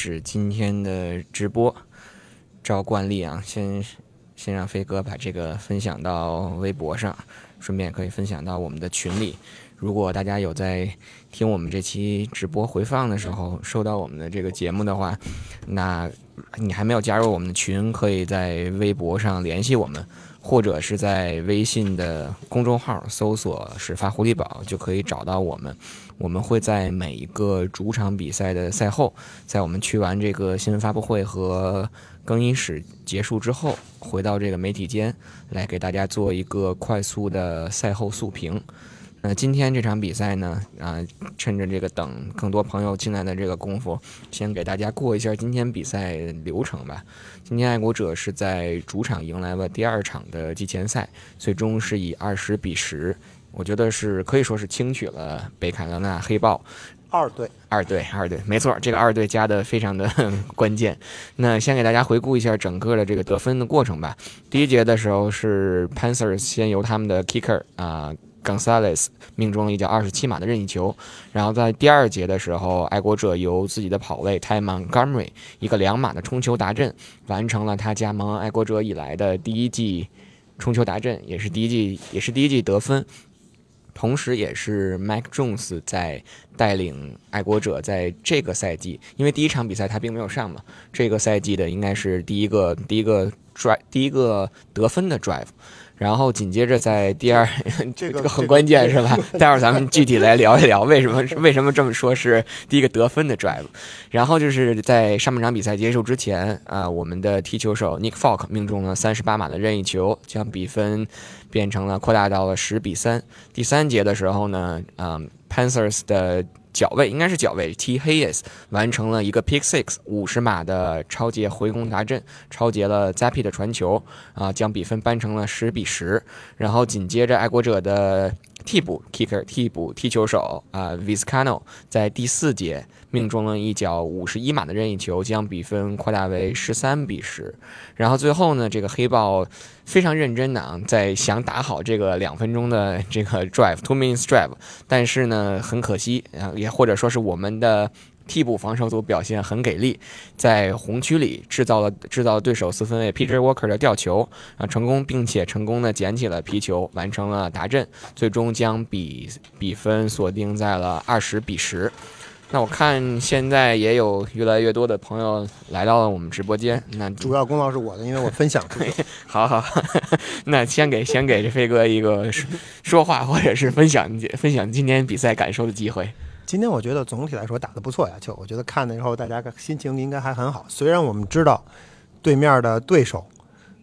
是今天的直播，照惯例啊，先先让飞哥把这个分享到微博上，顺便可以分享到我们的群里。如果大家有在听我们这期直播回放的时候收到我们的这个节目的话，那你还没有加入我们的群，可以在微博上联系我们，或者是在微信的公众号搜索“始发狐狸堡”就可以找到我们。我们会在每一个主场比赛的赛后，在我们去完这个新闻发布会和更衣室结束之后，回到这个媒体间来给大家做一个快速的赛后速评。那今天这场比赛呢，啊，趁着这个等更多朋友进来的这个功夫，先给大家过一下今天比赛流程吧。今天爱国者是在主场迎来了第二场的季前赛，最终是以二十比十。我觉得是可以说是轻取了北卡罗纳黑豹二队，二队，二队，没错，这个二队加的非常的 关键。那先给大家回顾一下整个的这个得分的过程吧。第一节的时候是 Panthers 先由他们的 Kicker 啊 Gonzalez 命中了一脚二十七码的任意球，然后在第二节的时候，爱国者由自己的跑位 Ty Montgomery 一个两码的冲球达阵，完成了他加盟爱国者以来的第一季冲球达阵，也是第一季也是第一季得分。同时，也是 Mike Jones 在带领爱国者在这个赛季，因为第一场比赛他并没有上嘛，这个赛季的应该是第一个第一个 drive 第一个得分的 drive。然后紧接着在第二，这个很关键是吧？待会儿咱们具体来聊一聊为什么为什么这么说是第一个得分的 drive。然后就是在上半场比赛结束之前啊，我们的踢球手 Nick Falk 命中了三十八码的任意球，将比分变成了扩大到了十比三。第三节的时候呢，啊，Panthers 的。脚位应该是脚位，T Hayes 完成了一个 Pick Six 五十码的超节回攻达阵，超节了 Zappy 的传球，啊，将比分扳成了十比十。然后紧接着爱国者的替补 Kicker 替补踢球手啊 Viscano 在第四节。命中了一脚五十一码的任意球，将比分扩大为十三比十。然后最后呢，这个黑豹非常认真的啊，在想打好这个两分钟的这个 drive，two minutes drive。但是呢，很可惜啊，也或者说是我们的替补防守组表现很给力，在红区里制造了制造了对手四分卫 Peter Walker 的吊球啊，成功并且成功的捡起了皮球，完成了达阵，最终将比比分锁定在了二十比十。那我看现在也有越来越多的朋友来到了我们直播间。那主要功劳是我的，因为我分享出去。好好，那先给先给这飞哥一个说话或者是分享分享今天比赛感受的机会。今天我觉得总体来说打得不错呀，就我觉得看的时候大家心情应该还很好。虽然我们知道对面的对手，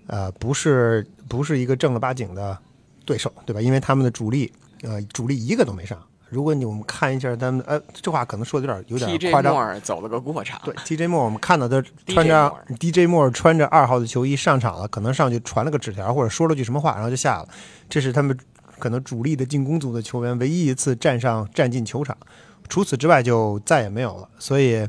呃，不是不是一个正儿八经的对手，对吧？因为他们的主力，呃，主力一个都没上。如果你我们看一下他们，呃，这话可能说的有点有点夸张。走了个过场。对，TJ 莫，我们看到他穿着 DJ 莫穿着二号的球衣上场了，可能上去传了个纸条或者说了句什么话，然后就下了。这是他们可能主力的进攻组的球员唯一一次站上站进球场，除此之外就再也没有了。所以，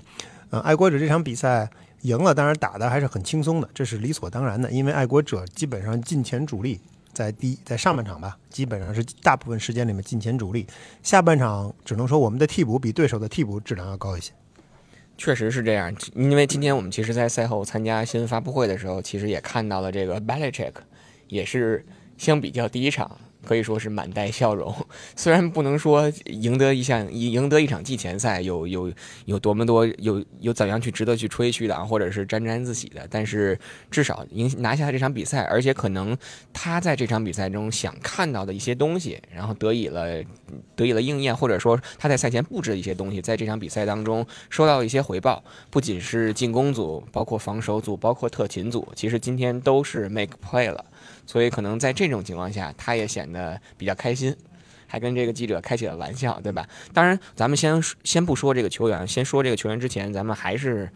呃，爱国者这场比赛赢了，当然打的还是很轻松的，这是理所当然的，因为爱国者基本上进前主力。在第在上半场吧，基本上是大部分时间里面进前主力。下半场只能说我们的替补比对手的替补质量要高一些。确实是这样，因为今天我们其实，在赛后参加新闻发布会的时候，其实也看到了这个 Belichick，也是相比较第一场。可以说是满带笑容，虽然不能说赢得一项赢得一场季前赛有有有多么多有有怎样去值得去吹嘘的，或者是沾沾自喜的，但是至少赢拿下这场比赛，而且可能他在这场比赛中想看到的一些东西，然后得以了得以了应验，或者说他在赛前布置的一些东西，在这场比赛当中收到一些回报，不仅是进攻组，包括防守组，包括特勤组，其实今天都是 make play 了。所以可能在这种情况下，他也显得比较开心，还跟这个记者开起了玩笑，对吧？当然，咱们先先不说这个球员，先说这个球员之前，咱们还是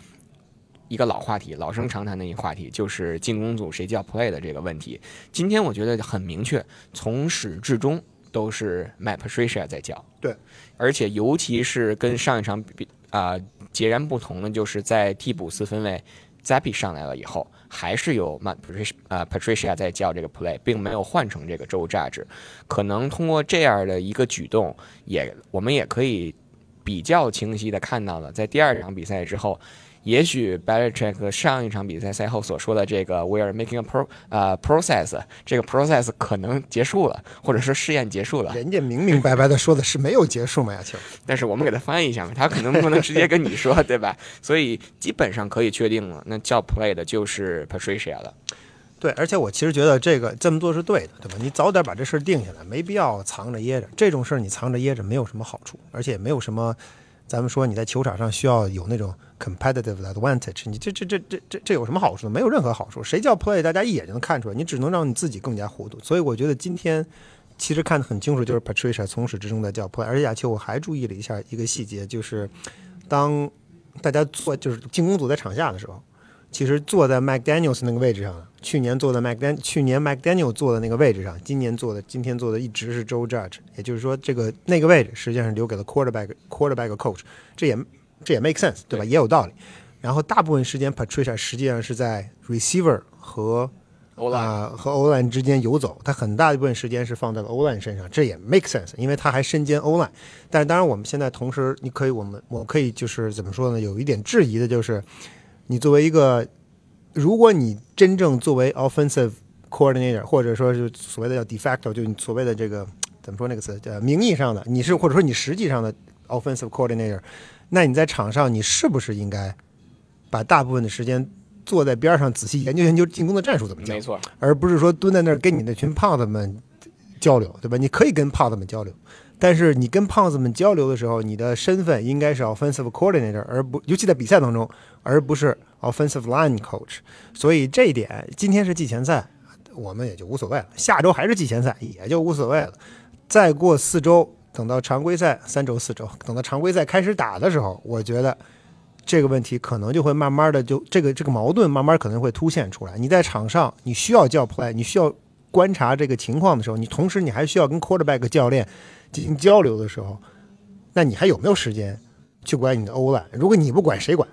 一个老话题，老生常谈的一个话题，就是进攻组谁叫 play 的这个问题。今天我觉得很明确，从始至终都是 Matt Patricia 在叫。对，而且尤其是跟上一场比啊截然不同的，就是在替补四分卫 Zappy 上来了以后。还是有 man Patricia 啊 Patricia 在叫这个 play，并没有换成这个 Joe Judge。可能通过这样的一个举动，也我们也可以比较清晰的看到了，在第二场比赛之后，也许 Belichick 上一场比赛赛后所说的这个 “We are making a pro 呃 process”，这个 process 可能结束了，或者说试验结束了。人家明明白白的说的是没有结束嘛，亚秋。但是我们给他翻译一下嘛，他可能不能直接跟你说，对吧？所以基本上可以确定了，那叫 play 的就是 Patricia 了。对，而且我其实觉得这个这么做是对的，对吧？你早点把这事儿定下来，没必要藏着掖着。这种事儿你藏着掖着没有什么好处，而且也没有什么，咱们说你在球场上需要有那种 competitive advantage，你这这这这这这有什么好处呢？没有任何好处。谁叫 play，大家一眼就能看出来，你只能让你自己更加糊涂。所以我觉得今天其实看得很清楚，就是 Patricia 从始至终在叫 play。而且亚秋我还注意了一下一个细节，就是当大家做就是进攻组在场下的时候。其实坐在 McDaniel's 那个位置上，去年坐在 McDan 去年 McDaniel 坐的那个位置上，今年坐的今天坐的一直是 Joe Judge，也就是说这个那个位置实际上是留给了 quarterback quarterback coach，这也这也 make sense 对吧？也有道理。然后大部分时间 Patricia 实际上是在 receiver 和啊和 O line 之间游走，他很大一部分时间是放在了 O line 身上，这也 make sense，因为他还身兼 O line。但是当然我们现在同时，你可以我们我可以就是怎么说呢？有一点质疑的就是。你作为一个，如果你真正作为 offensive coordinator，或者说是所谓的叫 de facto，就你所谓的这个怎么说那个词，叫名义上的，你是或者说你实际上的 offensive coordinator，那你在场上你是不是应该把大部分的时间坐在边上仔细研究研究进攻的战术怎么讲？没错，而不是说蹲在那儿跟你那群胖子们交流，对吧？你可以跟胖子们交流。但是你跟胖子们交流的时候，你的身份应该是 offensive coordinator，而不尤其在比赛当中，而不是 offensive line coach。所以这一点，今天是季前赛，我们也就无所谓了。下周还是季前赛，也就无所谓了。再过四周，等到常规赛三周四周，等到常规赛开始打的时候，我觉得这个问题可能就会慢慢的就这个这个矛盾慢慢可能会凸显出来。你在场上你需要叫 play，你需要观察这个情况的时候，你同时你还需要跟 quarterback 教练。进行交流的时候，那你还有没有时间去管你的欧兰？如果你不管，谁管？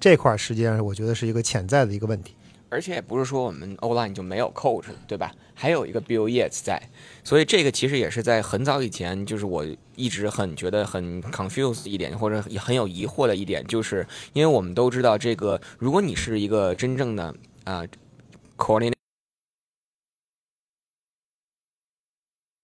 这块实际上我觉得是一个潜在的一个问题。而且也不是说我们 online 就没有 coach，对吧？还有一个 Bill Yates 在，所以这个其实也是在很早以前，就是我一直很觉得很 confused 一点，或者也很有疑惑的一点，就是因为我们都知道，这个如果你是一个真正的啊 coordinator。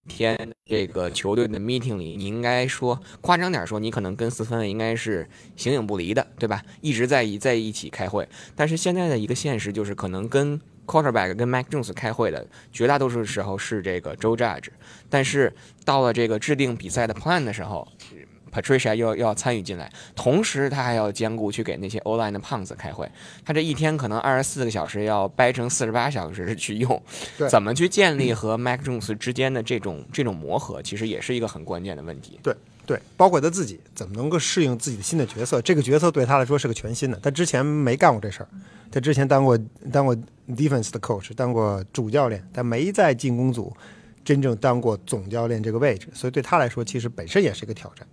天，这个球队的 meeting 里，你应该说夸张点说，你可能跟四分卫应该是形影不离的，对吧？一直在一在一起开会。但是现在的一个现实就是，可能跟 quarterback 跟 Mac Jones 开会的绝大多数时候是这个 Joe Judge，但是到了这个制定比赛的 plan 的时候。Patricia 又要参与进来，同时他还要兼顾去给那些 O line 的胖子开会。他这一天可能二十四个小时要掰成四十八小时去用，怎么去建立和 Mac Jones 之间的这种这种磨合，其实也是一个很关键的问题。对对，包括他自己怎么能够适应自己的新的角色，这个角色对他来说是个全新的，他之前没干过这事儿。他之前当过当过 defense 的 coach，当过主教练，但没在进攻组真正当过总教练这个位置，所以对他来说，其实本身也是一个挑战。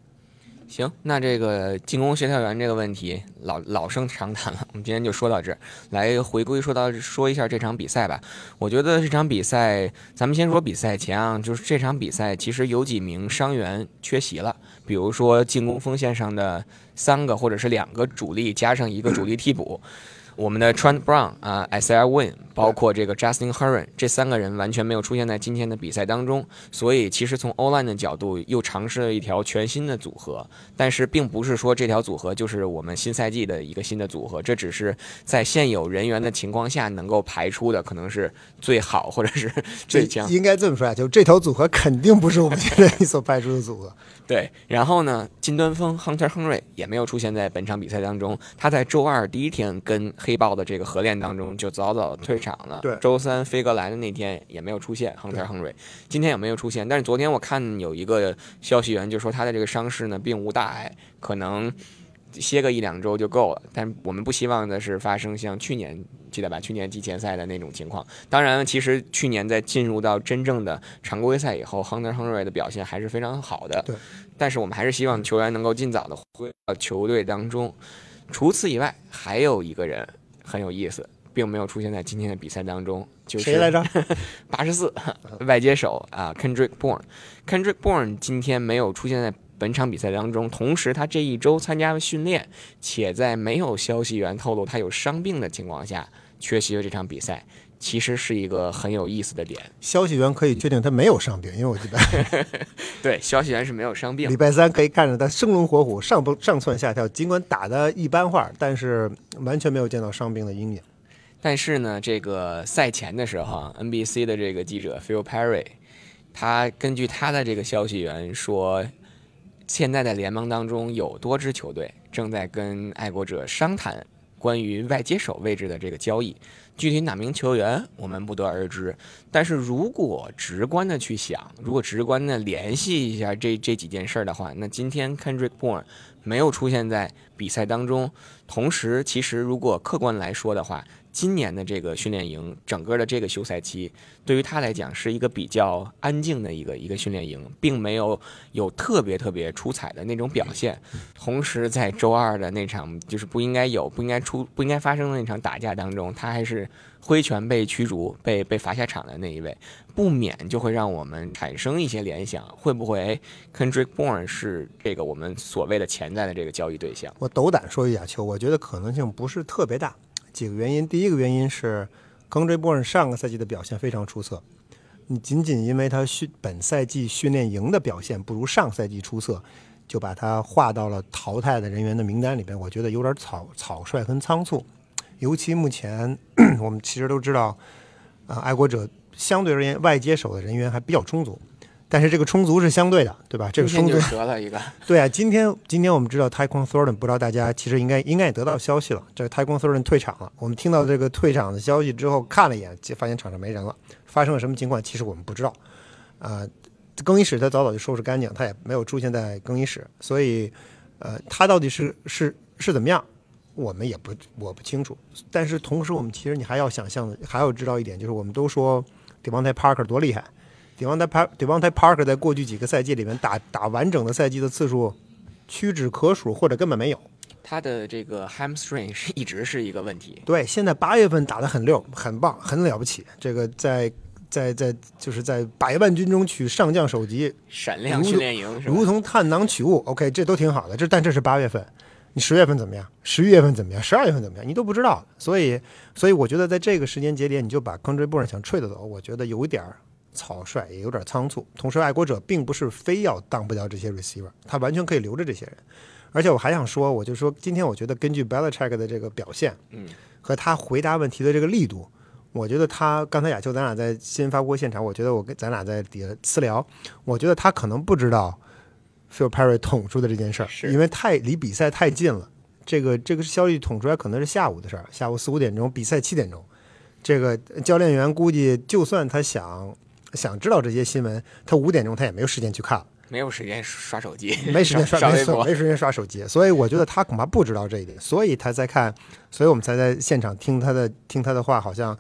行，那这个进攻协调员这个问题老老生常谈了，我们今天就说到这儿，来回归说到说一下这场比赛吧。我觉得这场比赛，咱们先说比赛前啊，就是这场比赛其实有几名伤员缺席了，比如说进攻锋线上的三个或者是两个主力加上一个主力替补。我们的 Trent Brown 啊，Isaiah Win，包括这个 Justin Herron，这三个人完全没有出现在今天的比赛当中。所以，其实从 O line 的角度，又尝试了一条全新的组合。但是，并不是说这条组合就是我们新赛季的一个新的组合，这只是在现有人员的情况下能够排出的，可能是最好或者是最强。应该这么说啊，就这条组合肯定不是我们现在所排出的组合。对，然后呢，金端锋 Hunter Henry 也没有出现在本场比赛当中。他在周二第一天跟黑豹的这个合练当中就早早退场了。对，周三飞哥来的那天也没有出现 Hunter Henry，今天也没有出现。但是昨天我看有一个消息源就说他的这个伤势呢并无大碍，可能。歇个一两周就够了，但我们不希望的是发生像去年记得吧？去年季前赛的那种情况。当然，其实去年在进入到真正的常规赛以后，Hunter Henry 的表现还是非常好的。对。但是我们还是希望球员能够尽早的回到球队当中。除此以外，还有一个人很有意思，并没有出现在今天的比赛当中。就是谁来着？八十四外接手啊，Kendrick Bourne。Kendrick Bourne 今天没有出现在。本场比赛当中，同时他这一周参加了训练，且在没有消息源透露他有伤病的情况下缺席了这场比赛，其实是一个很有意思的点。消息源可以确定他没有伤病，因为我记得 对消息源是没有伤病。礼拜三可以看着他生龙活虎，上蹦上窜下跳，尽管打的一般化，但是完全没有见到伤病的阴影。但是呢，这个赛前的时候，NBC 的这个记者 Phil Perry，他根据他的这个消息源说，现在的联盟当中有多支球队正在跟爱国者商谈关于外接手位置的这个交易。具体哪名球员我们不得而知。但是如果直观的去想，如果直观的联系一下这这几件事儿的话，那今天 Kendrick Bourne 没有出现在比赛当中，同时其实如果客观来说的话。今年的这个训练营，整个的这个休赛期，对于他来讲是一个比较安静的一个一个训练营，并没有有特别特别出彩的那种表现。同时，在周二的那场就是不应该有、不应该出、不应该发生的那场打架当中，他还是挥拳被驱逐、被被罚下场的那一位，不免就会让我们产生一些联想：会不会 Kendrick Bourne 是这个我们所谓的潜在的这个交易对象？我斗胆说一下，球，我觉得可能性不是特别大。几个原因，第一个原因是，康追波尔上个赛季的表现非常出色，你仅仅因为他训本赛季训练营的表现不如上赛季出色，就把他划到了淘汰的人员的名单里边，我觉得有点草草率跟仓促。尤其目前 我们其实都知道，啊，爱国者相对而言外接手的人员还比较充足。但是这个充足是相对的，对吧？这个充足折了一个。对啊，今天今天我们知道太空 Thornton，不知道大家其实应该应该也得到消息了，这个太空 Thornton 退场了。我们听到这个退场的消息之后，看了一眼，发现场上没人了。发生了什么情况？其实我们不知道。啊，更衣室他早早就收拾干净，他也没有出现在更衣室，所以呃，他到底是是是怎么样，我们也不我不清楚。但是同时，我们其实你还要想象的，还要知道一点，就是我们都说 Devontae Parker 多厉害。d e o n t e o n t Parker 在过去几个赛季里面打打完整的赛季的次数屈指可数，或者根本没有。他的这个 hamstring 是一直是一个问题。对，现在八月份打得很溜，很棒，很了不起。这个在在在就是在百万军中取上将首级，闪亮训练营如同探囊取物。OK，这都挺好的。这但这是八月份，你十月份怎么样？十一月份怎么样？十二月份怎么样？你都不知道。所以所以我觉得在这个时间节点，你就把 Country b o r n 想 trade 走，我觉得有一点儿。草率也有点仓促，同时爱国者并不是非要当不掉这些 receiver，他完全可以留着这些人。而且我还想说，我就说今天我觉得根据 Belichick 的这个表现，嗯，和他回答问题的这个力度，我觉得他刚才亚秋咱俩在新闻发布会现场，我觉得我跟咱俩在底下私聊，我觉得他可能不知道 Phil Perry 捅出的这件事儿，因为太离比赛太近了。这个这个消息捅出来可能是下午的事儿，下午四五点钟，比赛七点钟，这个教练员估计就算他想。想知道这些新闻，他五点钟他也没有时间去看了，没有时间刷手机，没时间刷 微博，没时间刷手机，所以我觉得他恐怕不知道这一点，所以他在看，所以我们才在现场听他的听他的话，好像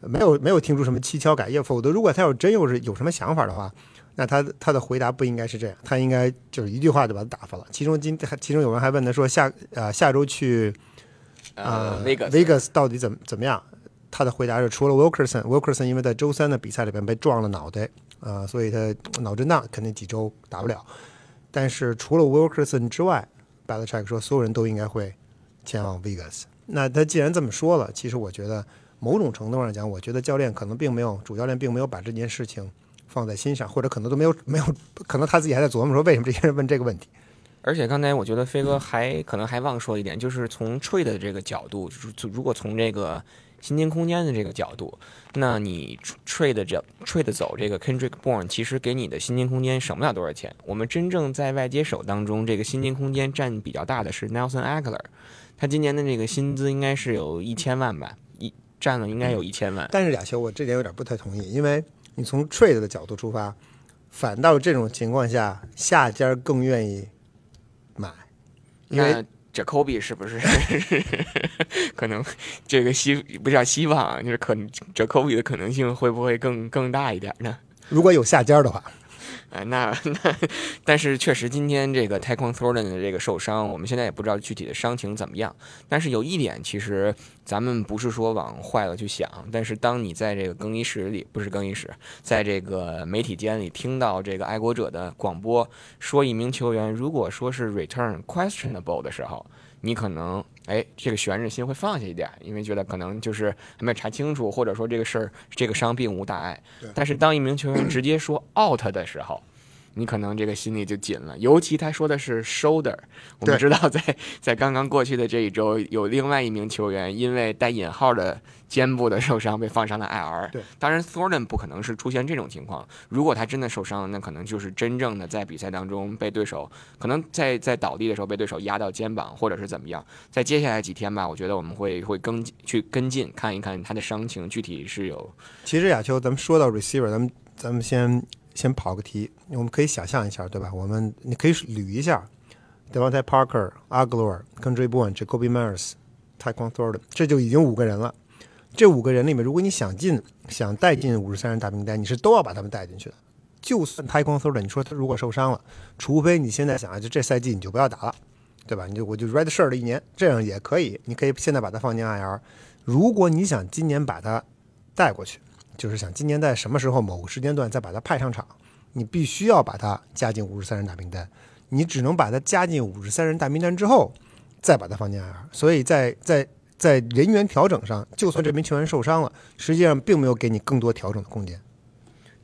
没有没有听出什么蹊跷改，要否则如果他要真又是有什么想法的话，那他他的回答不应该是这样，他应该就是一句话就把他打发了。其中今其中有人还问他说下呃下周去呃 Vegas 到底怎么怎么样？他的回答是：除了 Wilkerson，Wilkerson 因为在周三的比赛里边被撞了脑袋，呃，所以他脑震荡，肯定几周打不了。但是除了 Wilkerson 之外，Belichick 说所有人都应该会前往 Vegas。那他既然这么说了，其实我觉得某种程度上讲，我觉得教练可能并没有，主教练并没有把这件事情放在心上，或者可能都没有 没有，可能他自己还在琢磨说为什么这些人问这个问题。而且刚才我觉得飞哥还可能还忘说一点，就是从 trade 的这个角度，就是如果从这个。薪金空间的这个角度，那你 trade 这 trade 走这个 Kendrick Bourne，其实给你的薪金空间省不了多少钱。我们真正在外接手当中，这个薪金空间占比较大的是 Nelson Aguilar，他今年的这个薪资应该是有一千万吧，一占了应该有一千万。但是亚修，我这点有点不太同意，因为你从 trade 的角度出发，反倒这种情况下下家更愿意买，因为。这科比是不是 可能这个希不叫希望，就是可这科比的可能性会不会更更大一点呢？如果有下家的话，哎，那 那，但是确实今天这个 t a e k o n Thornton 的这个受伤，我们现在也不知道具体的伤情怎么样。但是有一点，其实咱们不是说往坏了去想，但是当你在这个更衣室里，不是更衣室，在这个媒体间里听到这个爱国者的广播说一名球员如果说是 return questionable 的时候，你可能哎这个悬着心会放下一点，因为觉得可能就是还没有查清楚，或者说这个事儿这个伤并无大碍。但是当一名球员直接说 out 的时候，你可能这个心里就紧了，尤其他说的是 shoulder。我们知道，在在刚刚过去的这一周，有另外一名球员因为带引号的肩部的受伤被放上了 IR。对，当然 Thornton 不可能是出现这种情况。如果他真的受伤了，那可能就是真正的在比赛当中被对手可能在在倒地的时候被对手压到肩膀，或者是怎么样。在接下来几天吧，我觉得我们会会跟去跟进看一看他的伤情具体是有。其实亚秋，咱们说到 receiver，咱们咱们先。先跑个题，我们可以想象一下，对吧？我们你可以捋一下，Devontae Parker、Aguilar、Kendrick Bourne、Jacoby Myers、Tyquan Thornton，这就已经五个人了。这五个人里面，如果你想进、想带进五十三人大名单，你是都要把他们带进去的。就算 Tyquan Thornton，你说他如果受伤了，除非你现在想啊，就这赛季你就不要打了，对吧？你就我就 red shirt 了一年，这样也可以。你可以现在把他放进 IR。如果你想今年把他带过去。就是想今年在什么时候某个时间段再把他派上场，你必须要把他加进五十三人大名单，你只能把他加进五十三人大名单之后，再把他放进 IR。所以在在在人员调整上，就算这名球员受伤了，实际上并没有给你更多调整的空间。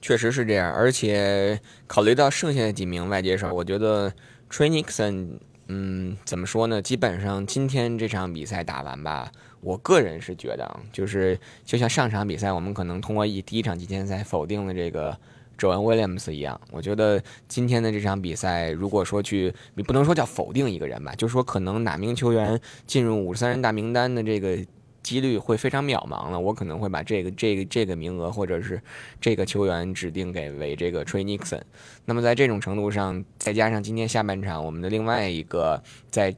确实是这样，而且考虑到剩下的几名外接手，我觉得 Trey Nixon，嗯，怎么说呢？基本上今天这场比赛打完吧。我个人是觉得，就是就像上场比赛，我们可能通过一第一场季前赛否定了这个 Joan Williams 一样。我觉得今天的这场比赛，如果说去，你不能说叫否定一个人吧，就是说可能哪名球员进入五十三人大名单的这个几率会非常渺茫了。我可能会把这个这个这个名额或者是这个球员指定给为这个 Trey Nixon。那么在这种程度上，再加上今天下半场我们的另外一个在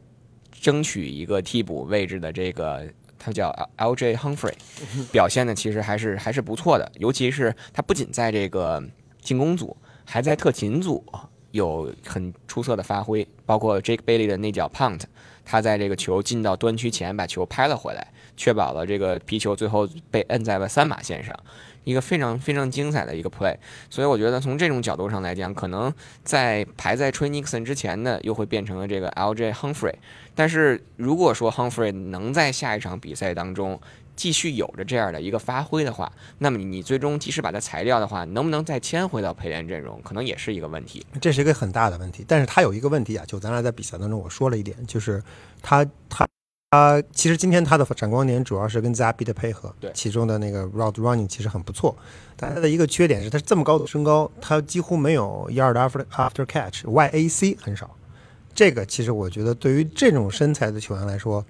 争取一个替补位置的这个。他叫 L.J. Humphrey，表现的其实还是还是不错的，尤其是他不仅在这个进攻组，还在特勤组有很出色的发挥，包括 Jake Bailey 的那脚 punt，他在这个球进到端区前把球拍了回来，确保了这个皮球最后被摁在了三码线上。一个非常非常精彩的一个 play，所以我觉得从这种角度上来讲，可能在排在 Trey Nixon 之前的，又会变成了这个 L.J. Humphrey。但是如果说 Humphrey 能在下一场比赛当中继续有着这样的一个发挥的话，那么你最终即使把它裁掉的话，能不能再签回到陪练阵容，可能也是一个问题。这是一个很大的问题。但是他有一个问题啊，就咱俩在比赛当中我说了一点，就是他他。他其实今天他的闪光点主要是跟 Zappy 的配合，对，其中的那个 Route Running 其实很不错。但他的一个缺点是，他这么高的身高，他几乎没有 Yard After After Catch，YAC 很少。这个其实我觉得对于这种身材的球员来说，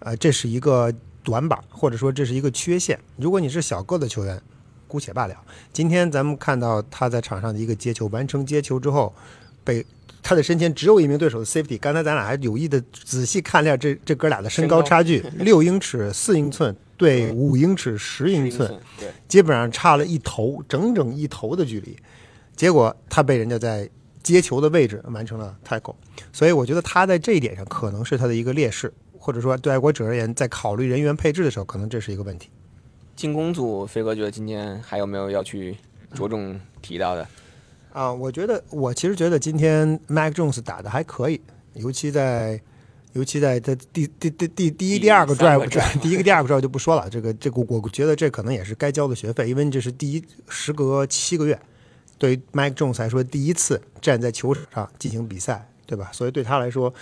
呃，这是一个短板，或者说这是一个缺陷。如果你是小个的球员，姑且罢了。今天咱们看到他在场上的一个接球，完成接球之后被。他的身前只有一名对手的 safety。刚才咱俩还有意的仔细看了一下这这哥俩的身高差距，六英尺四英寸对五英尺十英寸，对，基本上差了一头，整整一头的距离。结果他被人家在接球的位置完成了 tackle，所以我觉得他在这一点上可能是他的一个劣势，或者说对爱国者而言，在考虑人员配置的时候，可能这是一个问题。进攻组，飞哥觉得今天还有没有要去着重提到的？啊，我觉得我其实觉得今天 Mac Jones 打的还可以，尤其在，尤其在他第第第第第一第二个 drive，第一个第二个 drive 就不说了，这个这个我觉得这可能也是该交的学费，因为这是第一时隔七个月，对于 Mac Jones 来说第一次站在球场上进行比赛，对吧？所以对他来说，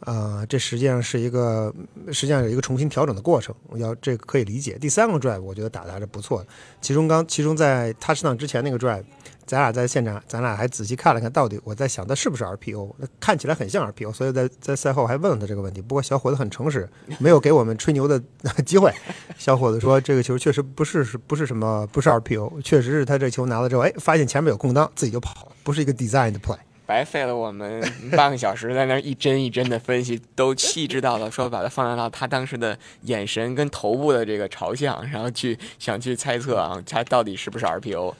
呃，这实际上是一个实际上有一个重新调整的过程，要这可以理解。第三个 drive 我觉得打的还是不错的，其中刚其中在他上之前那个 drive。咱俩在现场，咱俩还仔细看了看，到底我在想他是不是 RPO？那看起来很像 RPO，所以在在赛后还问了他这个问题。不过小伙子很诚实，没有给我们吹牛的 机会。小伙子说这个球确实不是是不是什么不是 RPO，确实是他这球拿了之后，哎，发现前面有空当，自己就跑了，不是一个 design 的 play。白费了我们 半个小时在那一帧一帧的分析，都细致到了说把它放大到他当时的眼神跟头部的这个朝向，然后去想去猜测啊，他到底是不是 RPO。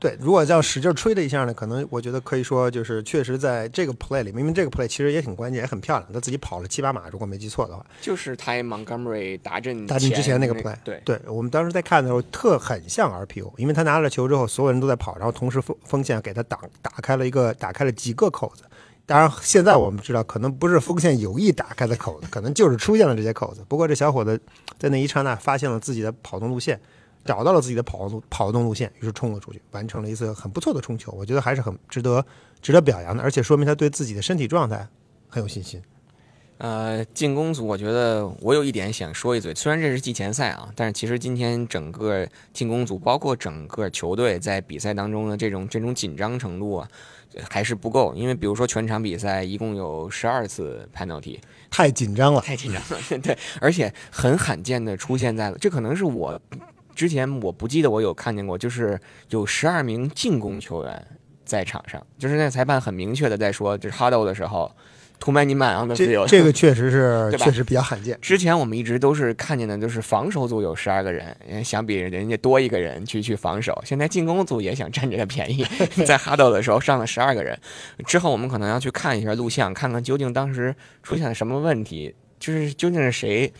对，如果要使劲吹的一下呢，可能我觉得可以说就是确实在这个 play 里，明明这个 play 其实也挺关键，也很漂亮，他自己跑了七八码，如果没记错的话，就是他 Montgomery 打阵打阵之前那个 play，对。对，我们当时在看的时候特很像 RPO，因为他拿了球之后，所有人都在跑，然后同时锋锋线给他挡打开了一个打开了几个口子，当然现在我们知道可能不是锋线有意打开的口子，可能就是出现了这些口子，不过这小伙子在那一刹那发现了自己的跑动路线。找到了自己的跑路跑动路线，于是冲了出去，完成了一次很不错的冲球。我觉得还是很值得值得表扬的，而且说明他对自己的身体状态很有信心。呃，进攻组，我觉得我有一点想说一嘴，虽然这是季前赛啊，但是其实今天整个进攻组，包括整个球队在比赛当中的这种这种紧张程度啊，还是不够。因为比如说全场比赛一共有十二次 penalty，太紧张了，太紧张了。对，而且很罕见的出现在了，这可能是我。之前我不记得我有看见过，就是有十二名进攻球员在场上，就是那裁判很明确的在说，就是 huddle 的时候，too many man on the field。这个确实是，确实比较罕见。之前我们一直都是看见的，就是防守组有十二个人，想比人家多一个人去去防守。现在进攻组也想占这个便宜，在 huddle 的时候上了十二个人。之后我们可能要去看一下录像，看看究竟当时出现了什么问题，就是究竟是谁。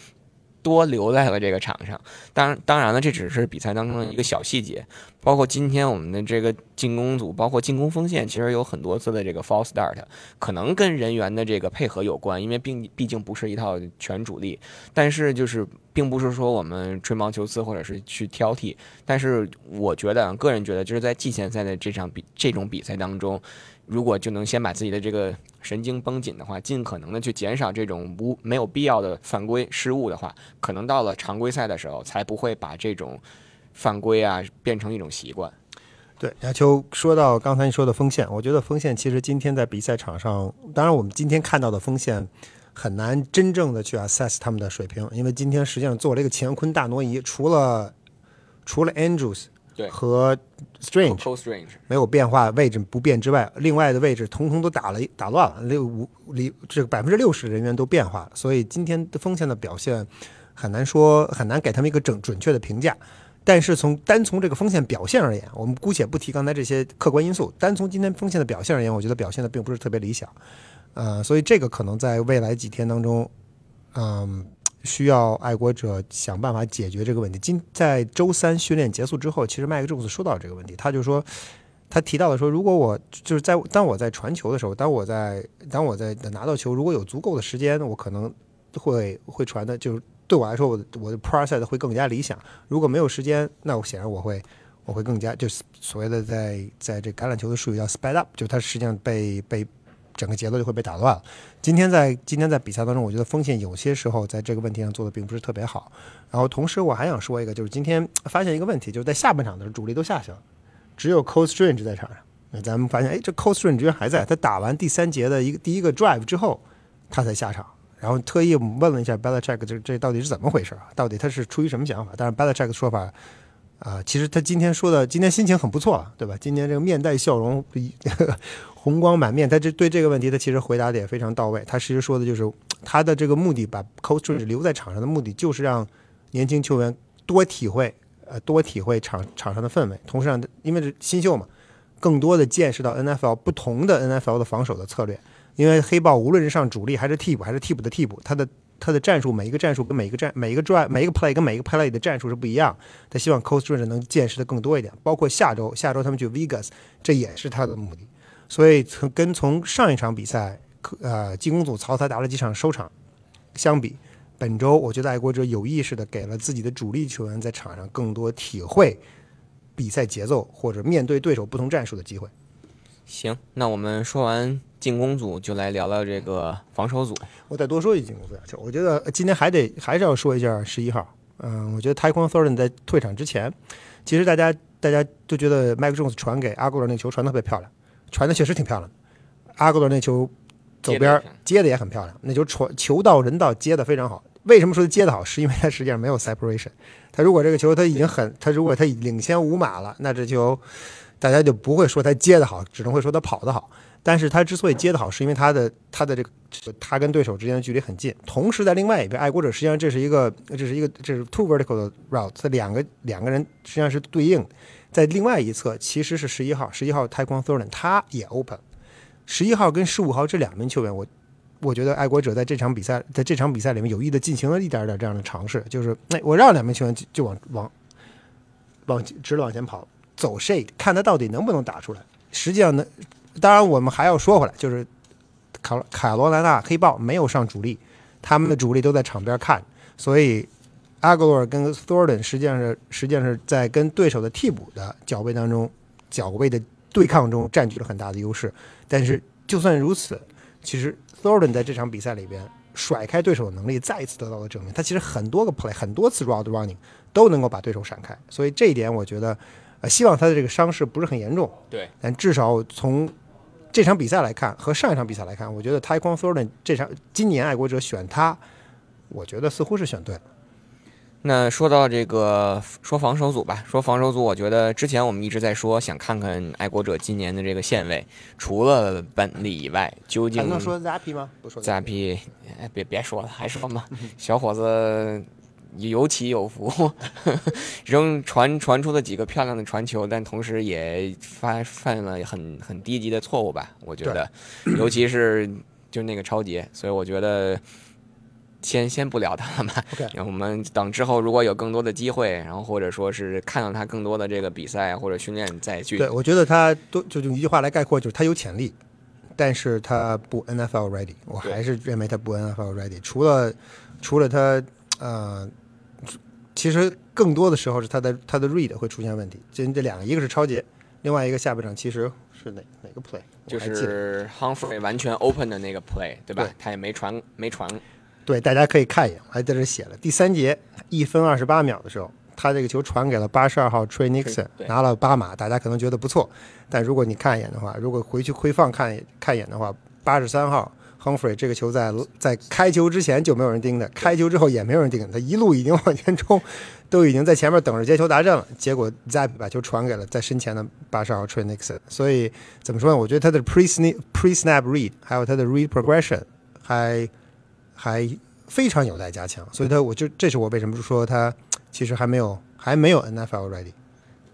多留在了这个场上，当然，当然了，这只是比赛当中的一个小细节。包括今天我们的这个进攻组，包括进攻锋线，其实有很多次的这个 false start，可能跟人员的这个配合有关，因为并毕竟不是一套全主力。但是就是并不是说我们吹毛求疵或者是去挑剔，但是我觉得，个人觉得，就是在季前赛的这场比这种比赛当中。如果就能先把自己的这个神经绷紧的话，尽可能的去减少这种无没有必要的犯规失误的话，可能到了常规赛的时候，才不会把这种犯规啊变成一种习惯。对，亚秋说到刚才你说的锋线，我觉得锋线其实今天在比赛场上，当然我们今天看到的锋线很难真正的去 assess 他们的水平，因为今天实际上做了一个乾坤大挪移，除了除了 Andrews。和 Strange 没有变化，位置不变之外，另外的位置统统都打了打乱了，六五里这个百分之六十的人员都变化了，所以今天的锋线的表现很难说，很难给他们一个准准确的评价。但是从单从这个风险表现而言，我们姑且不提刚才这些客观因素，单从今天风险的表现而言，我觉得表现的并不是特别理想。呃，所以这个可能在未来几天当中，嗯。需要爱国者想办法解决这个问题。今在周三训练结束之后，其实麦克詹姆斯说到这个问题，他就说，他提到的说，如果我就是在当我在传球的时候，当我在当我在拿到球，如果有足够的时间，我可能会会传的，就是对我来说，我我的 process 会更加理想。如果没有时间，那我显然我会我会更加就是所谓的在在这橄榄球的术语叫 speed up，就它实际上被被。整个节奏就会被打乱了。今天在今天在比赛当中，我觉得锋线有些时候在这个问题上做的并不是特别好。然后同时我还想说一个，就是今天发现一个问题，就是在下半场的时候主力都下去了，只有 Costrange 在场上。那咱们发现，哎，这 Costrange 居然还在。他打完第三节的一个第一个 drive 之后，他才下场。然后特意问了一下 Belichick，这这到底是怎么回事啊？到底他是出于什么想法？但是 Belichick 的说法。啊，其实他今天说的，今天心情很不错，对吧？今天这个面带笑容，红光满面。他这对这个问题，他其实回答的也非常到位。他其实说的就是他的这个目的，把 coach 留在场上的目的，就是让年轻球员多体会，呃，多体会场场上的氛围，同时让因为是新秀嘛，更多的见识到 NFL 不同的 NFL 的防守的策略。因为黑豹无论是上主力还是替补，还是替补的替补，他的。他的战术每一个战术跟每一个战每一个转每一个 play 跟每一个 play 的战术是不一样。他希望 Coach Strange 能见识的更多一点，包括下周下周他们去 Vegas，这也是他的目的。所以从跟从上一场比赛，呃，进攻组曹才打了几场收场相比，本周我觉得爱国者有意识的给了自己的主力球员在场上更多体会比赛节奏或者面对对手不同战术的机会。行，那我们说完进攻组，就来聊聊这个防守组。我再多说一句进攻组就我觉得今天还得还是要说一下十一号。嗯，我觉得 Taekwondo Thornton 在退场之前，其实大家大家都觉得 Mike Jones 传给阿古尔那球传的特别漂亮，传的确实挺漂亮的。阿古尔那球走边接的也很漂亮，那球传球到人到接的非常好。为什么说他接的好？是因为他实际上没有 separation。他如果这个球他已经很，他如果他领先五码了，那这球。大家就不会说他接的好，只能会说他跑的好。但是他之所以接得好，是因为他的他的这个他跟对手之间的距离很近。同时在另外一边，爱国者实际上这是一个这是一个这是 two vertical 的 route，这两个两个人实际上是对应。在另外一侧其实是十一号，十一号泰光 Thornton 他也 open。十一号跟十五号这两名球员，我我觉得爱国者在这场比赛在这场比赛里面有意的进行了一点点这样的尝试，就是哎我让两名球员就就往往往直着往前跑，走 shade，看他到底能不能打出来。实际上呢，当然我们还要说回来，就是卡卡罗莱纳黑豹没有上主力，他们的主力都在场边看，所以。阿格罗尔跟 thor 实际上是实际上是在跟对手的替补的脚位当中，脚位的对抗中占据了很大的优势。但是就算如此，其实 thor 在这场比赛里边甩开对手的能力再一次得到了证明。他其实很多个 play 很多次 route running 都能够把对手闪开。所以这一点我觉得，呃，希望他的这个伤势不是很严重。对，但至少从这场比赛来看和上一场比赛来看，我觉得 t a e k w o n Thornton 这场今年爱国者选他，我觉得似乎是选对了。那说到这个说防守组吧，说防守组，我觉得之前我们一直在说，想看看爱国者今年的这个线位，除了本利以外，究竟还能说 Zappy 吗？不说 Zappy，哎，别别说了，还说吗？小伙子有起有伏，扔传传出了几个漂亮的传球，但同时也发犯了很很低级的错误吧？我觉得，尤其是就那个超杰，所以我觉得。先先不聊他了嘛，我们等之后如果有更多的机会，然后或者说是看到他更多的这个比赛或者训练再去。对，我觉得他都就用一句话来概括，就是他有潜力，但是他不 NFL ready。我还是认为他不 NFL ready。除了除了他，呃，其实更多的时候是他的他的 read 会出现问题。这这两个，一个是超节，另外一个下半场其实是哪哪个 play？就是 Humphrey 完全 open 的那个 play，对吧？他也没传没传。对，大家可以看一眼，我还在这写了。第三节一分二十八秒的时候，他这个球传给了八十二号 Trey Nixon，拿了八码，大家可能觉得不错。但如果你看一眼的话，如果回去回放看看一眼的话，八十三号 Humphrey 这个球在在开球之前就没有人盯的，开球之后也没有人盯，他一路已经往前冲，都已经在前面等着接球达阵了。结果再把球传给了在身前的八十二号 Trey Nixon。所以怎么说呢？我觉得他的 pre snap pre snap read 还有他的 read progression 还。还非常有待加强，所以他我就这是我为什么说他其实还没有还没有 NFL ready。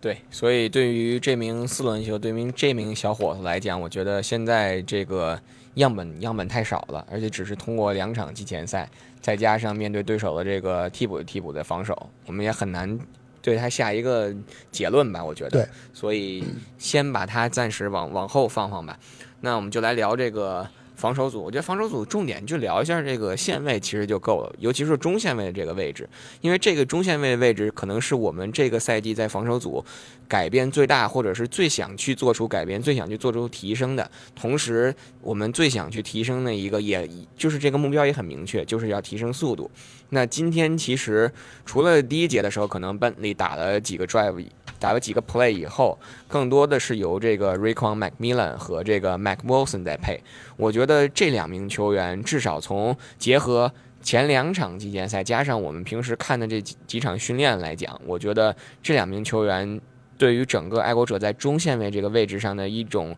对，所以对于这名四轮球，对于这名小伙子来讲，我觉得现在这个样本样本太少了，而且只是通过两场季前赛，再加上面对对手的这个替补替补的防守，我们也很难对他下一个结论吧？我觉得，对，所以先把他暂时往往后放放吧。那我们就来聊这个。防守组，我觉得防守组重点就聊一下这个线位，其实就够了，尤其是中线位的这个位置，因为这个中线位位置可能是我们这个赛季在防守组改变最大，或者是最想去做出改变、最想去做出提升的。同时，我们最想去提升的一个，也就是这个目标也很明确，就是要提升速度。那今天其实除了第一节的时候，可能本里打了几个 drive。打了几个 play 以后，更多的是由这个 Raycon McMillan 和这个 Mac Wilson 在配。我觉得这两名球员至少从结合前两场季前赛加上我们平时看的这几几场训练来讲，我觉得这两名球员对于整个爱国者在中线位这个位置上的一种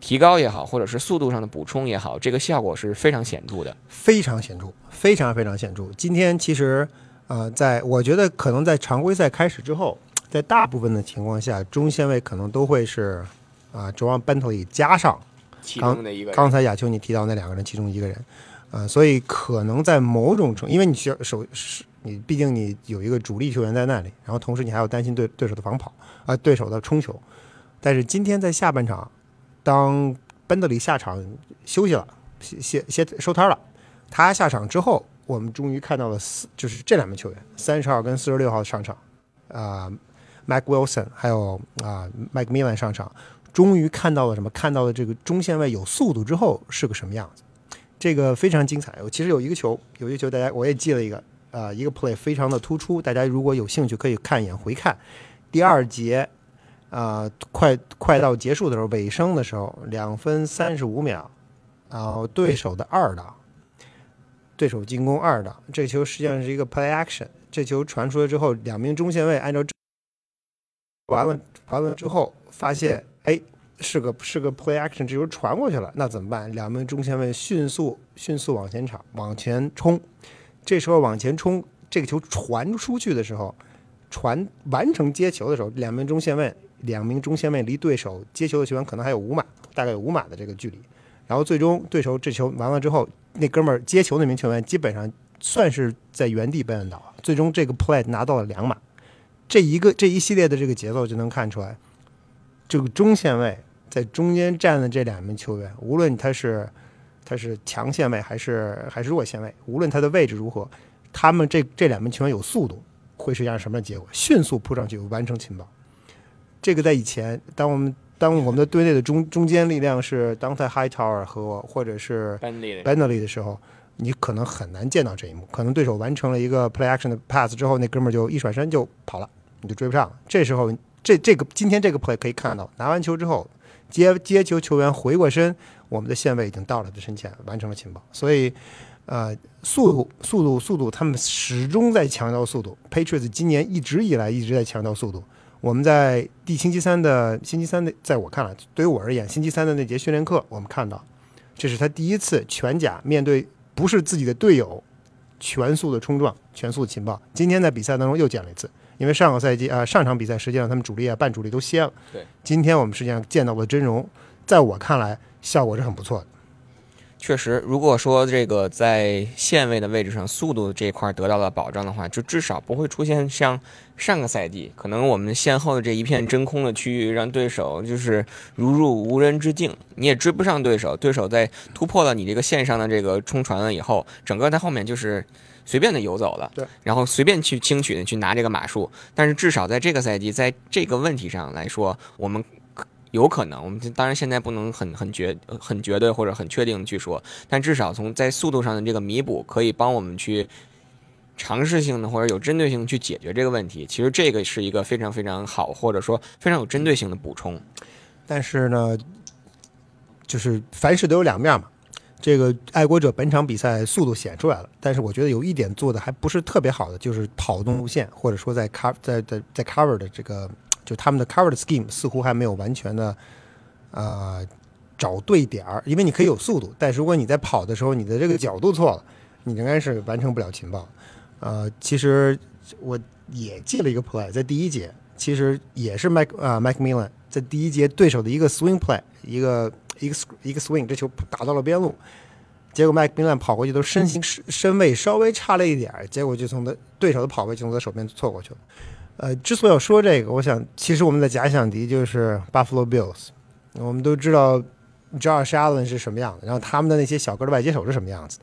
提高也好，或者是速度上的补充也好，这个效果是非常显著的，非常显著，非常非常显著。今天其实，呃，在我觉得可能在常规赛开始之后。在大部分的情况下，中线位可能都会是啊，中央 Bentley 加上刚刚才亚秋你提到那两个人其中一个人，呃，所以可能在某种程，因为你需要手是你毕竟你有一个主力球员在那里，然后同时你还要担心对对手的防跑啊，对手的冲球。但是今天在下半场，当 Bentley 下场休息了，歇歇歇收摊了，他下场之后，我们终于看到了四，就是这两名球员，三十号跟四十六号上场，啊。Mac Wilson 还有啊，Mike Millen 上场，终于看到了什么？看到了这个中线位有速度之后是个什么样子？这个非常精彩。我其实有一个球，有一个球，大家我也记了一个啊，一个 play 非常的突出。大家如果有兴趣，可以看一眼回看。第二节啊，快快到结束的时候，尾声的时候，两分三十五秒，然后对手的二档，对手进攻二档，这球实际上是一个 play action。这球传出来之后，两名中线位按照。完了，完了之后发现，哎，是个是个 play action，这球传过去了，那怎么办？两名中线位迅速迅速往前场往前冲，这时候往前冲，这个球传出去的时候，传完成接球的时候，两名中线位两名中线位离对手接球的球员可能还有五码，大概有五码的这个距离。然后最终对手这球完了之后，那哥们儿接球那名球员基本上算是在原地被摁倒了，最终这个 play 拿到了两码。这一个这一系列的这个节奏就能看出来，这个中线位在中间站的这两名球员，无论他是他是强线位还是还是弱线位，无论他的位置如何，他们这这两名球员有速度，会是一样什么样结果？迅速扑上去完成擒报。这个在以前，当我们当我们的队内的中中间力量是当在 High Tower 和或者是 Bentley 的时候，你可能很难见到这一幕。可能对手完成了一个 Play Action 的 Pass 之后，那哥们儿就一甩身就跑了。就追不上。这时候，这这个今天这个 play 可以看到，拿完球之后，接接球球员回过身，我们的线位已经到了他身前，完成了擒保。所以，呃，速度、速度、速度，他们始终在强调速度。Patriots 今年一直以来一直在强调速度。我们在第星期三的星期三的，在我看来，对于我而言，星期三的那节训练课，我们看到，这是他第一次全甲面对不是自己的队友，全速的冲撞、全速的擒报。今天在比赛当中又见了一次。因为上个赛季啊，上场比赛实际上他们主力啊、半主力都歇了。对，今天我们实际上见到的阵容，在我看来效果是很不错的。确实，如果说这个在线位的位置上速度这一块得到了保障的话，就至少不会出现像上个赛季可能我们线后的这一片真空的区域，让对手就是如入无人之境，你也追不上对手。对手在突破了你这个线上的这个冲传了以后，整个在后面就是。随便的游走了，对，然后随便去轻取的去拿这个码数，但是至少在这个赛季，在这个问题上来说，我们有可能，我们当然现在不能很很绝很绝对或者很确定的去说，但至少从在速度上的这个弥补，可以帮我们去尝试性的或者有针对性去解决这个问题。其实这个是一个非常非常好或者说非常有针对性的补充。但是呢，就是凡事都有两面嘛。这个爱国者本场比赛速度显出来了，但是我觉得有一点做的还不是特别好的，就是跑动路线，或者说在 cover 在在在 cover 的这个，就他们的 cover 的 scheme 似乎还没有完全的呃找对点儿。因为你可以有速度，但如果你在跑的时候你的这个角度错了，你仍然是完成不了情报。呃，其实我也记了一个 play，在第一节，其实也是 Mike 啊 Mike Millen 在第一节对手的一个 swing play 一个。一个一个 swing，这球打到了边路，结果麦克宾兰跑过去都身形身位稍微差了一点结果就从他对手的跑位就从他手边错过去了。呃，之所以要说这个，我想其实我们的假想敌就是 Buffalo Bills，我们都知道 Jarshallen 是什么样的，然后他们的那些小个的外接手是什么样子。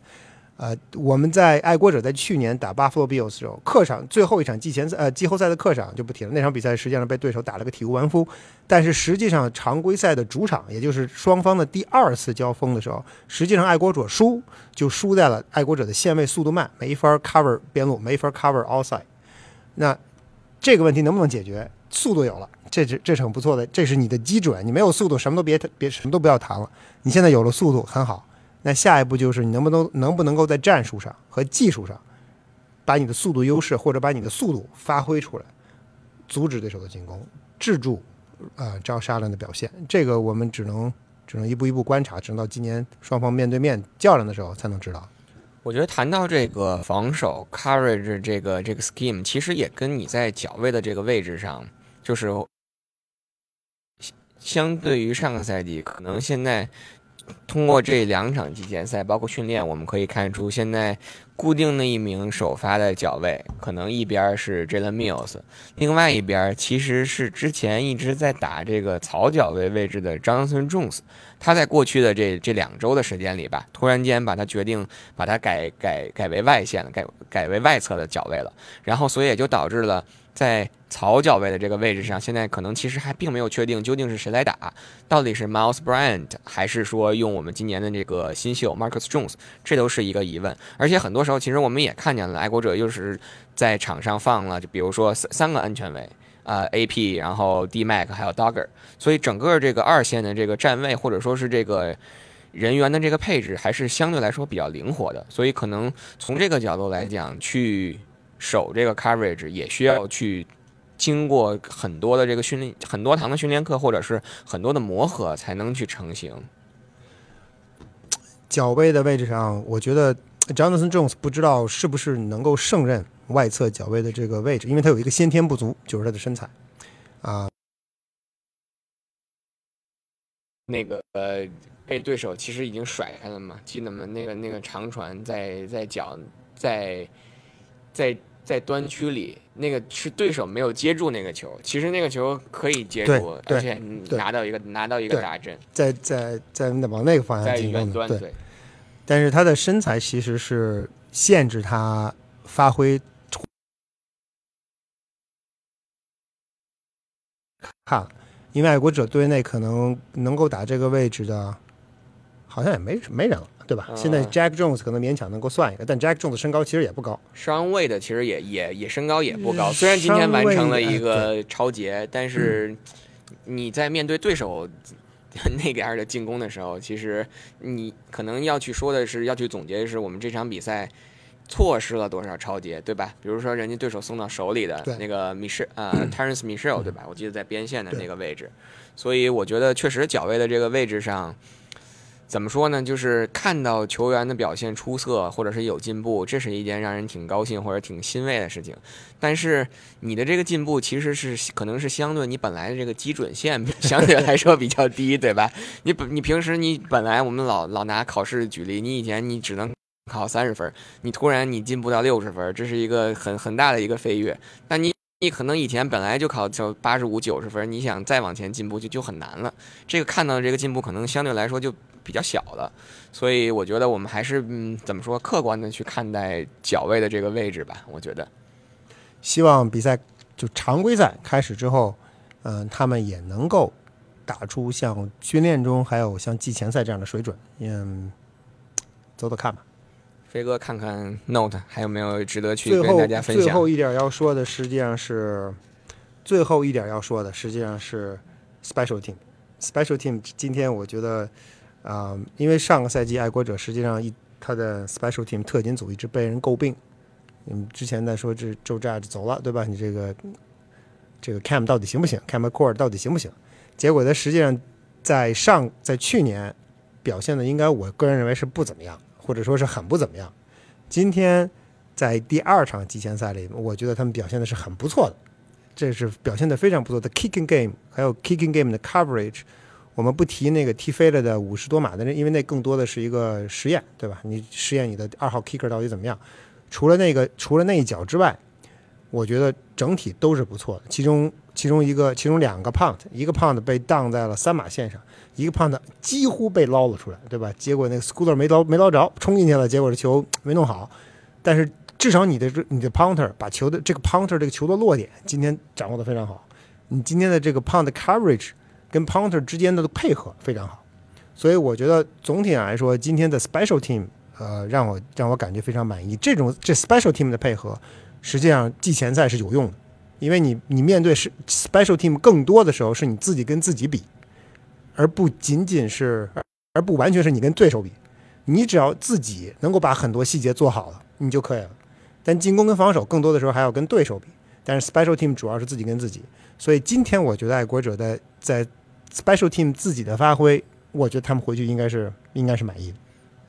呃，我们在爱国者在去年打 Buffalo Bills 的时候，客场最后一场季前赛呃季后赛的客场就不提了。那场比赛实际上被对手打了个体无完肤，但是实际上常规赛的主场，也就是双方的第二次交锋的时候，实际上爱国者输就输在了爱国者的线位速度慢，没法 cover 边路，没法 cover outside。那这个问题能不能解决？速度有了，这是这是很不错的，这是你的基准。你没有速度，什么都别别什么都不要谈了。你现在有了速度，很好。那下一步就是你能不能能不能够在战术上和技术上，把你的速度优势或者把你的速度发挥出来，阻止对手的进攻，制住啊招沙伦的表现。这个我们只能只能一步一步观察，只能到今年双方面对面较量的时候才能知道。我觉得谈到这个防守 coverage 这个这个 scheme，其实也跟你在脚位的这个位置上，就是相对于上个赛季，可能现在。通过这两场季前赛，包括训练，我们可以看出，现在固定的一名首发的脚位，可能一边是 Jalen Mills，另外一边其实是之前一直在打这个草脚位位置的 Johnson Jones。他在过去的这这两周的时间里吧，突然间把他决定把他改改改为外线了，改改为外侧的脚位了，然后所以也就导致了。在草脚位的这个位置上，现在可能其实还并没有确定究竟是谁来打，到底是 Miles Bryant 还是说用我们今年的这个新秀 Marcus Jones，这都是一个疑问。而且很多时候，其实我们也看见了，爱国者又是在场上放了，就比如说三三个安全位，呃，AP，然后 D Mac 还有 Dogger，所以整个这个二线的这个站位或者说是这个人员的这个配置，还是相对来说比较灵活的。所以可能从这个角度来讲，去。守这个 coverage 也需要去经过很多的这个训练，很多堂的训练课，或者是很多的磨合，才能去成型。脚背的位置上，我觉得 Jonathan Jones 不知道是不是能够胜任外侧脚背的这个位置，因为他有一个先天不足，就是他的身材啊。那个呃，被对手其实已经甩开了嘛，记得吗？那个那个长传在在脚在在在端区里，那个是对手没有接住那个球，其实那个球可以接住，而且拿到一个拿到一个打针，在在在往那个方向进攻的，对。但是他的身材其实是限制他发挥。看。因为爱国者队内可能能够打这个位置的，好像也没没人了，对吧？现在 Jack Jones 可能勉强能够算一个，但 Jack Jones 身高其实也不高。上位的其实也也也身高也不高，虽然今天完成了一个超节，但是你在面对对手那边的进攻的时候，其实你可能要去说的是，要去总结的是我们这场比赛。错失了多少超节，对吧？比如说人家对手送到手里的那个米舍，呃，Terence m i c h e l 对吧？我记得在边线的那个位置，所以我觉得确实脚位的这个位置上，怎么说呢？就是看到球员的表现出色，或者是有进步，这是一件让人挺高兴或者挺欣慰的事情。但是你的这个进步其实是可能是相对你本来的这个基准线 相对来说比较低，对吧？你本你平时你本来我们老老拿考试举例，你以前你只能。考三十分，你突然你进步到六十分，这是一个很很大的一个飞跃。但你你可能以前本来就考就八十五九十分，你想再往前进步就就很难了。这个看到这个进步可能相对来说就比较小了，所以我觉得我们还是嗯怎么说客观的去看待脚位的这个位置吧。我觉得，希望比赛就常规赛开始之后，嗯，他们也能够打出像训练中还有像季前赛这样的水准。嗯，走走看吧。飞哥，看看 Note 还有没有值得去跟大家分享。最后一点要说的，实际上是最后一点要说的，实际上是 Special Team。Special Team 今天我觉得啊，因为上个赛季爱国者实际上一他的 Special Team 特勤组一直被人诟病。嗯，之前在说这周 Judge 走了，对吧？你这个这个 Cam 到底行不行？Cam Core 到底行不行？结果他实际上在上在去年表现的，应该我个人认为是不怎么样。或者说是很不怎么样。今天在第二场季前赛里，我觉得他们表现的是很不错的，这是表现的非常不错的 kicking game，还有 kicking game 的 coverage。我们不提那个踢飞了的五十多码的人，因为那更多的是一个实验，对吧？你实验你的二号 kicker 到底怎么样？除了那个，除了那一脚之外，我觉得整体都是不错的。其中，其中一个，其中两个 punt，一个 punt 被荡在了三码线上。一个胖子几乎被捞了出来，对吧？结果那个 Scooter 没捞没捞着，冲进去了，结果这球没弄好。但是至少你的你的 Punter 把球的这个 Punter 这个球的落点今天掌握的非常好。你今天的这个 Punt coverage 跟 Punter 之间的配合非常好，所以我觉得总体来说今天的 Special Team 呃让我让我感觉非常满意。这种这 Special Team 的配合实际上季前赛是有用的，因为你你面对是 Special Team 更多的时候是你自己跟自己比。而不仅仅是，而不完全是你跟对手比，你只要自己能够把很多细节做好了，你就可以了。但进攻跟防守更多的时候还要跟对手比，但是 special team 主要是自己跟自己。所以今天我觉得爱国者的在 special team 自己的发挥，我觉得他们回去应该是应该是满意的。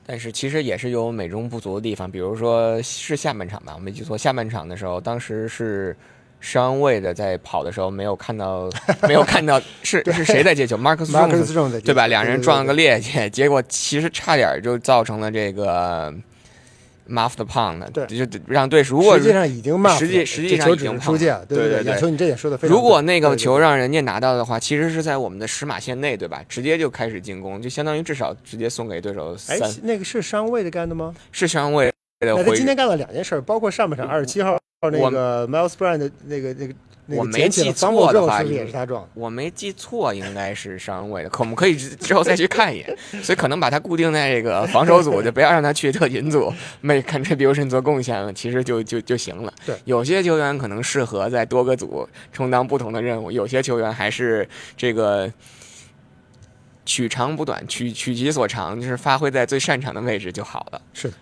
但是其实也是有美中不足的地方，比如说是下半场吧，我没记错，下半场的时候当时是。上位的在跑的时候没有看到，没有看到是是谁在接球，Marcus，Marcus 对吧？两人撞了个趔趄，结果其实差点就造成了这个 muff 的 pound，就让对手如果实际上已经 muff，实际实际上已经出界了。对对对，球你这也说的非常。如果那个球让人家拿到的话，其实是在我们的十码线内，对吧？直接就开始进攻，就相当于至少直接送给对手三。那个是商位的干的吗？是商位。那他今天干了两件事，包括上半场二十七号。那个 Miles Brown 的那个那个，我没记错的话，也是他撞。我没记错，应该是上位的，可我们可以之后再去看一眼。所以可能把他固定在这个防守组，就不要让他去特勤组，make contribution 做贡献了，其实就就就行了。对，有些球员可能适合在多个组充当不同的任务，有些球员还是这个取长补短，取取其所长，就是发挥在最擅长的位置就好了。是。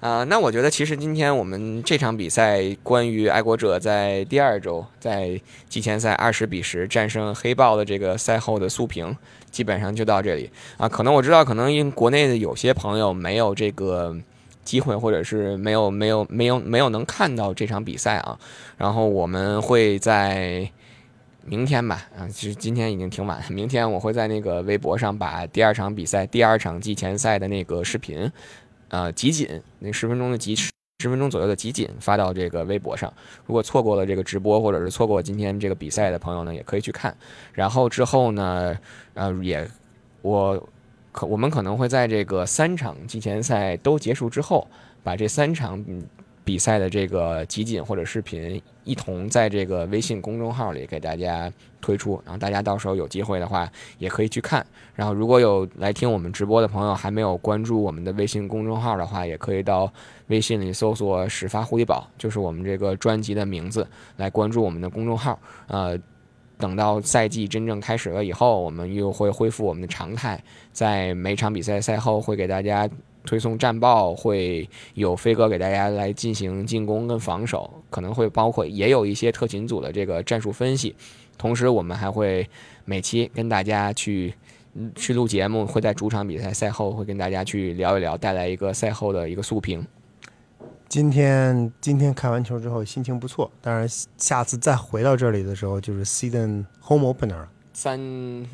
啊，那我觉得其实今天我们这场比赛，关于爱国者在第二周在季前赛二十比十战胜黑豹的这个赛后的速评，基本上就到这里啊。可能我知道，可能因国内的有些朋友没有这个机会，或者是没有没有没有没有能看到这场比赛啊。然后我们会在明天吧，啊，其实今天已经挺晚，明天我会在那个微博上把第二场比赛、第二场季前赛的那个视频。啊，集锦那十分钟的集十分钟左右的集锦发到这个微博上。如果错过了这个直播，或者是错过今天这个比赛的朋友呢，也可以去看。然后之后呢，呃，也我可我们可能会在这个三场季前赛都结束之后，把这三场。比赛的这个集锦或者视频，一同在这个微信公众号里给大家推出，然后大家到时候有机会的话也可以去看。然后如果有来听我们直播的朋友还没有关注我们的微信公众号的话，也可以到微信里搜索“始发狐狸宝”，就是我们这个专辑的名字，来关注我们的公众号。呃，等到赛季真正开始了以后，我们又会恢复我们的常态，在每场比赛赛后会给大家。推送战报会有飞哥给大家来进行进攻跟防守，可能会包括也有一些特勤组的这个战术分析。同时，我们还会每期跟大家去去录节目，会在主场比赛赛后会跟大家去聊一聊，带来一个赛后的一个速评。今天今天看完球之后心情不错，当然下次再回到这里的时候就是 season home opener。三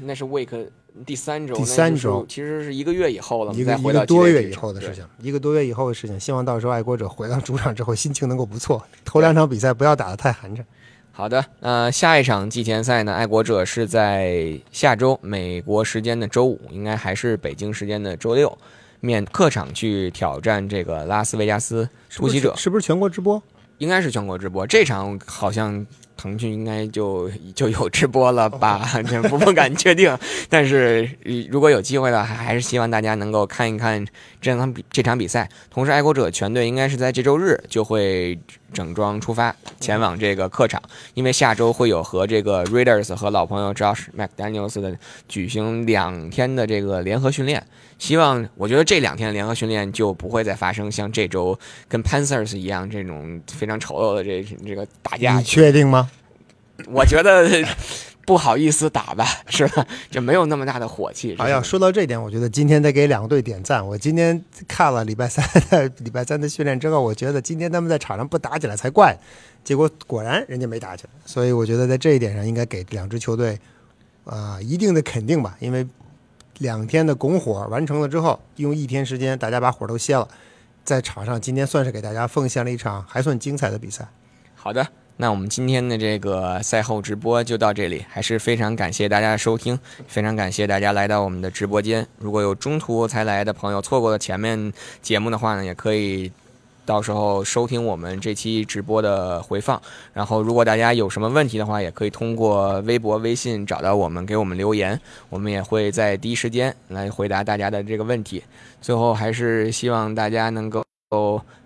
那是 week。第三周，第三周其实是一个月以后了，一个一个多月以后的事情，一个多月以后的事情。希望到时候爱国者回到主场之后，心情能够不错。头两场比赛不要打得太寒碜。好的，那下一场季前赛呢？爱国者是在下周美国时间的周五，应该还是北京时间的周六，面客场去挑战这个拉斯维加斯突袭者。是不是全国直播？应该是全国直播。这场好像。腾讯应该就就有直播了吧？这 不不敢确定，但是如果有机会的，还还是希望大家能够看一看这场比这场比赛。同时，爱国者全队应该是在这周日就会整装出发前往这个客场，因为下周会有和这个 Raiders 和老朋友 Josh McDaniels 的举行两天的这个联合训练。希望我觉得这两天的联合训练就不会再发生像这周跟 Panthers 一样这种非常丑陋的这这个打架。你确定吗？我觉得不好意思打吧，是吧？就没有那么大的火气。哎呀，说到这点，我觉得今天得给两个队点赞。我今天看了礼拜三的礼拜三的训练之后，我觉得今天他们在场上不打起来才怪。结果果然人家没打起来，所以我觉得在这一点上应该给两支球队啊一定的肯定吧，因为。两天的拱火完成了之后，用一天时间，大家把火都歇了，在场上今天算是给大家奉献了一场还算精彩的比赛。好的，那我们今天的这个赛后直播就到这里，还是非常感谢大家的收听，非常感谢大家来到我们的直播间。如果有中途才来的朋友错过了前面节目的话呢，也可以。到时候收听我们这期直播的回放，然后如果大家有什么问题的话，也可以通过微博、微信找到我们，给我们留言，我们也会在第一时间来回答大家的这个问题。最后还是希望大家能够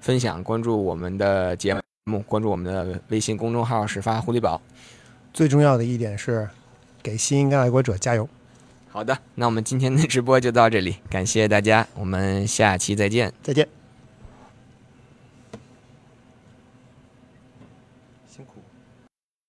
分享、关注我们的节目，关注我们的微信公众号“始发狐狸堡”。最重要的一点是，给新一代爱国者加油！好的，那我们今天的直播就到这里，感谢大家，我们下期再见，再见。